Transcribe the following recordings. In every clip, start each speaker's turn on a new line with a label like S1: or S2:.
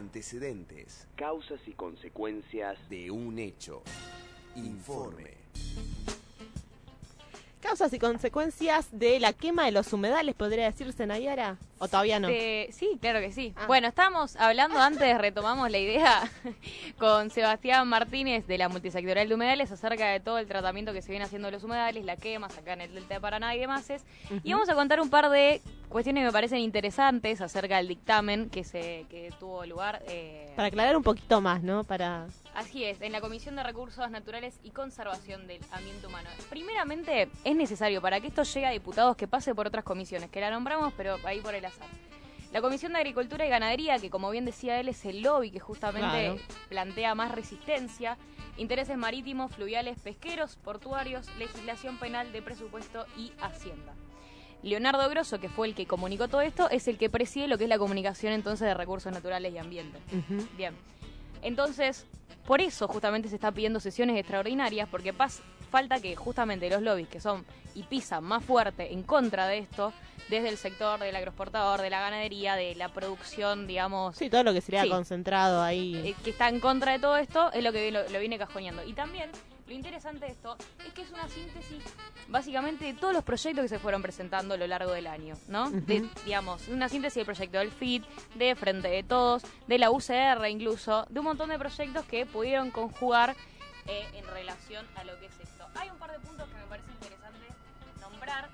S1: Antecedentes
S2: Causas y consecuencias.
S1: de un hecho. Informe.
S3: Causas y consecuencias de la quema de los humedales, podría decirse, Nayara. ¿O todavía no?
S4: Sí, claro que sí.
S3: Ah.
S4: Bueno, estábamos hablando antes, retomamos la idea con Sebastián Martínez de la multisectorial de humedales acerca de todo el tratamiento que se viene haciendo de los humedales, la quema, acá en el Delta de Paraná y demás. Y vamos a contar un par de cuestiones que me parecen interesantes acerca del dictamen que se que tuvo lugar. eh,
S3: Para aclarar un poquito más, ¿no? Para...
S4: Así es, en la Comisión de Recursos Naturales y Conservación del Ambiente Humano. Primeramente, es necesario para que esto llegue a diputados que pase por otras comisiones, que la nombramos, pero ahí por el azar. La Comisión de Agricultura y Ganadería, que como bien decía él, es el lobby que justamente
S3: Claro.
S4: plantea más resistencia, intereses marítimos, fluviales, pesqueros, portuarios, legislación penal de presupuesto y hacienda. Leonardo Grosso, que fue el que comunicó todo esto, es el que preside lo que es la comunicación entonces de recursos naturales y ambiente. Bien. Entonces, por eso justamente se está pidiendo sesiones extraordinarias, porque pas- falta que justamente los lobbies que son y pisan más fuerte en contra de esto, desde el sector del agroexportador, de la ganadería, de la producción, digamos,
S3: Sí, todo lo que sería
S4: Sí.
S3: concentrado ahí.
S4: eh, que está en contra de todo esto, es lo que lo, lo viene cajoneando. Y también, lo interesante de esto es que es una síntesis, básicamente, de todos los proyectos que se fueron presentando a lo largo del año, ¿no? De, digamos, una síntesis del proyecto del FIT, de Frente de Todos, de la UCR incluso, de un montón de proyectos que pudieron conjugar eh, en relación a lo que es esto. Hay un par de puntos que me parece interesante nombrar.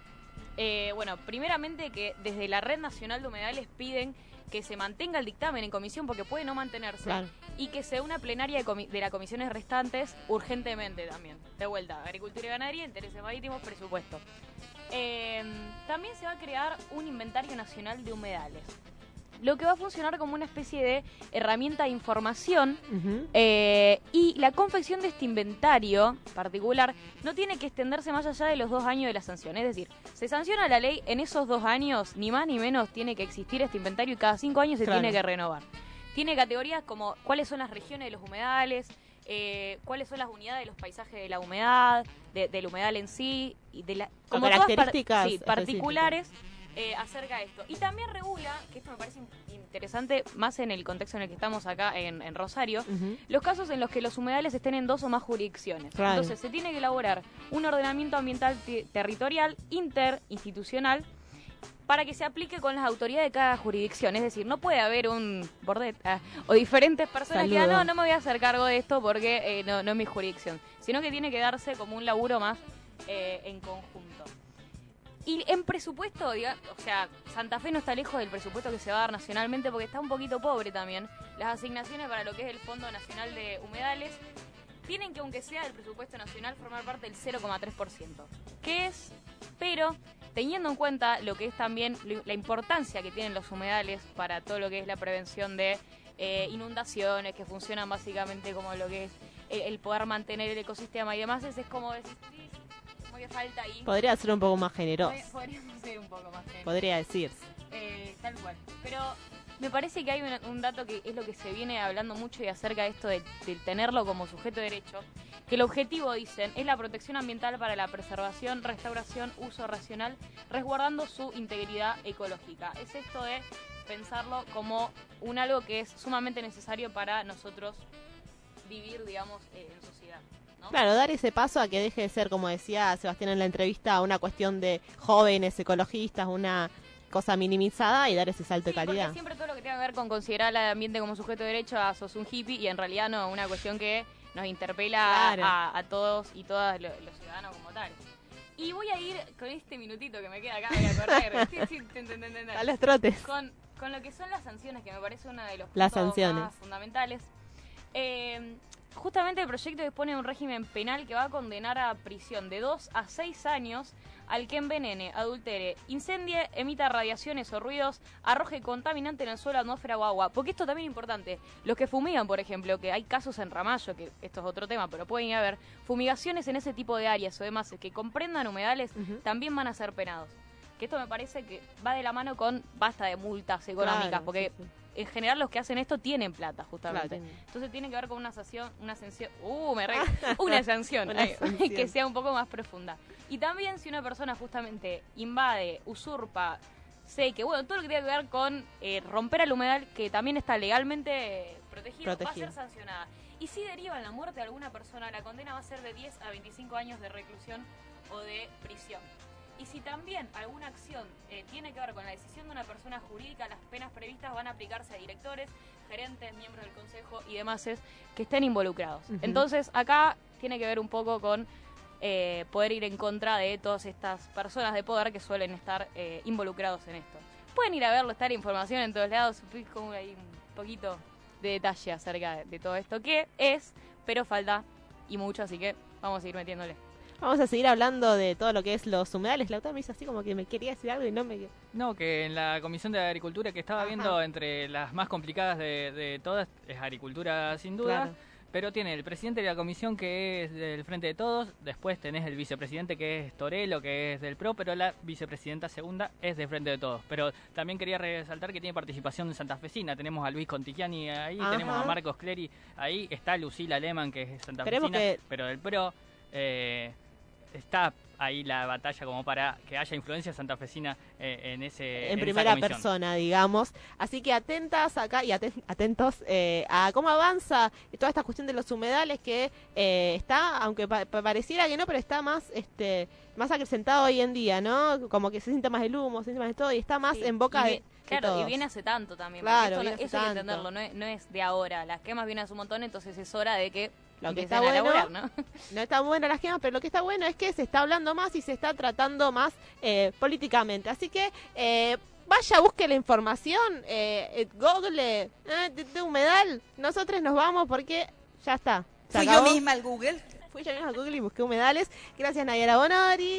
S4: Eh, bueno, primeramente que desde la Red Nacional de Humedales piden que se mantenga el dictamen en comisión porque puede no mantenerse
S3: Claro.
S4: y que sea una plenaria de, comi- de las comisiones restantes urgentemente también. De vuelta, agricultura y ganadería, intereses marítimos, presupuesto. Eh, también se va a crear un inventario nacional de humedales, lo que va a funcionar como una especie de herramienta de información eh, y la confección de este inventario particular no tiene que extenderse más allá de los dos años de la sanción. Es decir, se sanciona la ley, en esos dos años, ni más ni menos, tiene que existir este inventario y cada cinco años se
S3: Claro.
S4: tiene que renovar. Tiene categorías como cuáles son las regiones de los humedales, eh, cuáles son las unidades de los paisajes de la humedad, de- del humedal en sí, y de la, todas par-
S3: características
S4: sí, particulares eh, acerca de esto. Y también regula, que esto me parece in- interesante, más en el contexto en el que estamos acá en, en Rosario, los casos en los que los humedales estén en dos o más jurisdicciones.
S3: Claro.
S4: Entonces se tiene que elaborar un ordenamiento ambiental te- territorial interinstitucional para que se aplique con las autoridades de cada jurisdicción. Es decir, no puede haber un bordet ah, o diferentes personas que digan,
S3: Saludo.
S4: no, no me voy a hacer cargo de esto porque eh, no, no es mi jurisdicción, sino que tiene que darse como un laburo más eh, en conjunto. Y en presupuesto, diga- o sea, Santa Fe no está lejos del presupuesto que se va a dar nacionalmente porque está un poquito pobre también. Las asignaciones para lo que es el Fondo Nacional de Humedales tienen que, aunque sea del presupuesto nacional, formar parte del 0,3%. ¿Qué es? Pero teniendo en cuenta lo que es también la importancia que tienen los humedales para todo lo que es la prevención de eh, inundaciones, que funcionan básicamente como lo que es el, el poder mantener el ecosistema y demás, es, es como como que falta ahí.
S3: Podría ser un poco más generoso.
S4: Pod- Podríamos ser un poco más generosos.
S3: Podría decirse.
S4: Eh, tal cual. Pero me parece que hay un dato que es lo que se viene hablando mucho y acerca de esto de, de tenerlo como sujeto de derecho, que el objetivo, dicen, es la protección ambiental para la preservación, restauración, uso racional, resguardando su integridad ecológica. Es esto de pensarlo como un algo que es sumamente necesario para nosotros vivir, digamos, eh, en sociedad. ¿No?
S3: Claro, dar ese paso a que deje de ser, como decía Sebastián en la entrevista, una cuestión de jóvenes ecologistas, una cosa minimizada y dar ese salto
S4: Sí,
S3: de calidad.
S4: porque siempre todo lo que tenga que ver con considerar al ambiente como sujeto de derecho, a sos un hippie, y en realidad no, una cuestión que nos interpela a-
S3: Claro.
S4: a, a todos y todas lo- los ciudadanos como tal. Y voy a ir con este minutito que me queda acá, voy a correr. Sí, sí, ten, ten, ten, ten, ten.
S3: A los trotes.
S4: Con, con lo que son las sanciones, que me parece uno de los
S3: Las sanciones.
S4: más fundamentales. Eh, justamente el proyecto dispone de un régimen penal que va a condenar a prisión de 2 a 6 años al que envenene, adultere, incendie, emita radiaciones o ruidos, arroje contaminante en el suelo, atmósfera o agua. Porque esto también es importante. Los que fumigan, por ejemplo, que hay casos en Ramallo, que esto es otro tema, pero pueden haber fumigaciones en ese tipo de áreas o demás que comprendan humedales, también van a ser penados. Que esto me parece que va de la mano con basta de multas económicas,
S3: Claro,
S4: porque
S3: sí, sí.
S4: En general los que hacen esto tienen plata, justamente.
S3: Claro.
S4: Entonces tiene que ver con una sanción, una sanción, uh, me re, una sanción,
S3: Una
S4: ay,
S3: sanción.
S4: que sea un poco más profunda. Y también si una persona justamente invade, usurpa, sé que, bueno, todo lo que tiene que ver con eh, romper al humedal, que también está legalmente protegido,
S3: Protegido.
S4: va a ser sancionada. Y si deriva en la muerte de alguna persona, la condena va a ser de 10 a 25 años de reclusión o de prisión. Y si también alguna acción tiene que ver con la decisión de una persona jurídica, las penas previstas van a aplicarse a directores, gerentes, miembros del consejo y demás que estén involucrados. Entonces, acá tiene que ver un poco con eh, poder ir en contra de todas estas personas de poder que suelen estar eh, involucrados en esto. Pueden ir a verlo, está la información en todos lados, como hay un poquito de detalle acerca de, de todo esto que es, pero falta y mucho, así que vamos a ir metiéndole.
S3: Vamos a seguir hablando de todo lo que es los humedales. Lautaro me hizo así como que me quería decir algo y no me...
S5: No, que en la Comisión de Agricultura que estaba
S3: Ajá.
S5: viendo entre las más complicadas de, de todas es Agricultura sin duda,
S3: Claro.
S5: pero tiene el presidente de la comisión que es del Frente de Todos, después tenés el vicepresidente que es Torelo, que es del PRO, pero la vicepresidenta segunda es del Frente de Todos. Pero también quería resaltar que tiene participación santafesina, tenemos a Luis Contigiani ahí,
S3: Ajá.
S5: tenemos a Marcos Clery ahí, está Lucila Lehmann que es santafesina,
S3: que-
S5: pero del PRO. eh, está ahí la batalla como para que haya influencia santafesina eh, en ese
S3: en
S5: esa
S3: primera persona, digamos. Así que atentas acá y aten- atentos eh, a cómo avanza toda esta cuestión de los humedales que eh, está, aunque pa- pa- pareciera que no, pero está más este más acrecentado hoy en día, ¿no? Como que se siente más el humo, se siente más de todo y está más
S4: Sí,
S3: en boca de,
S4: Claro, y viene hace tanto también.
S3: Claro,
S4: porque
S3: viene
S4: esto, eso hay que entenderlo, no es, no es de ahora. Las quemas vienen hace un montón, entonces es hora de que
S3: Lo que está bueno-
S4: laburar, ¿no?
S3: No está buena las quemas, pero lo que está bueno es que se está hablando más y se está tratando más eh, políticamente. Así que eh, vaya, busque la información, eh, eh, Google, eh, de, de humedal. Nosotros nos vamos porque ya está.
S6: Fui yo misma al Google.
S3: Fui yo misma a Google y busqué humedales. Gracias, Nayara Bonori.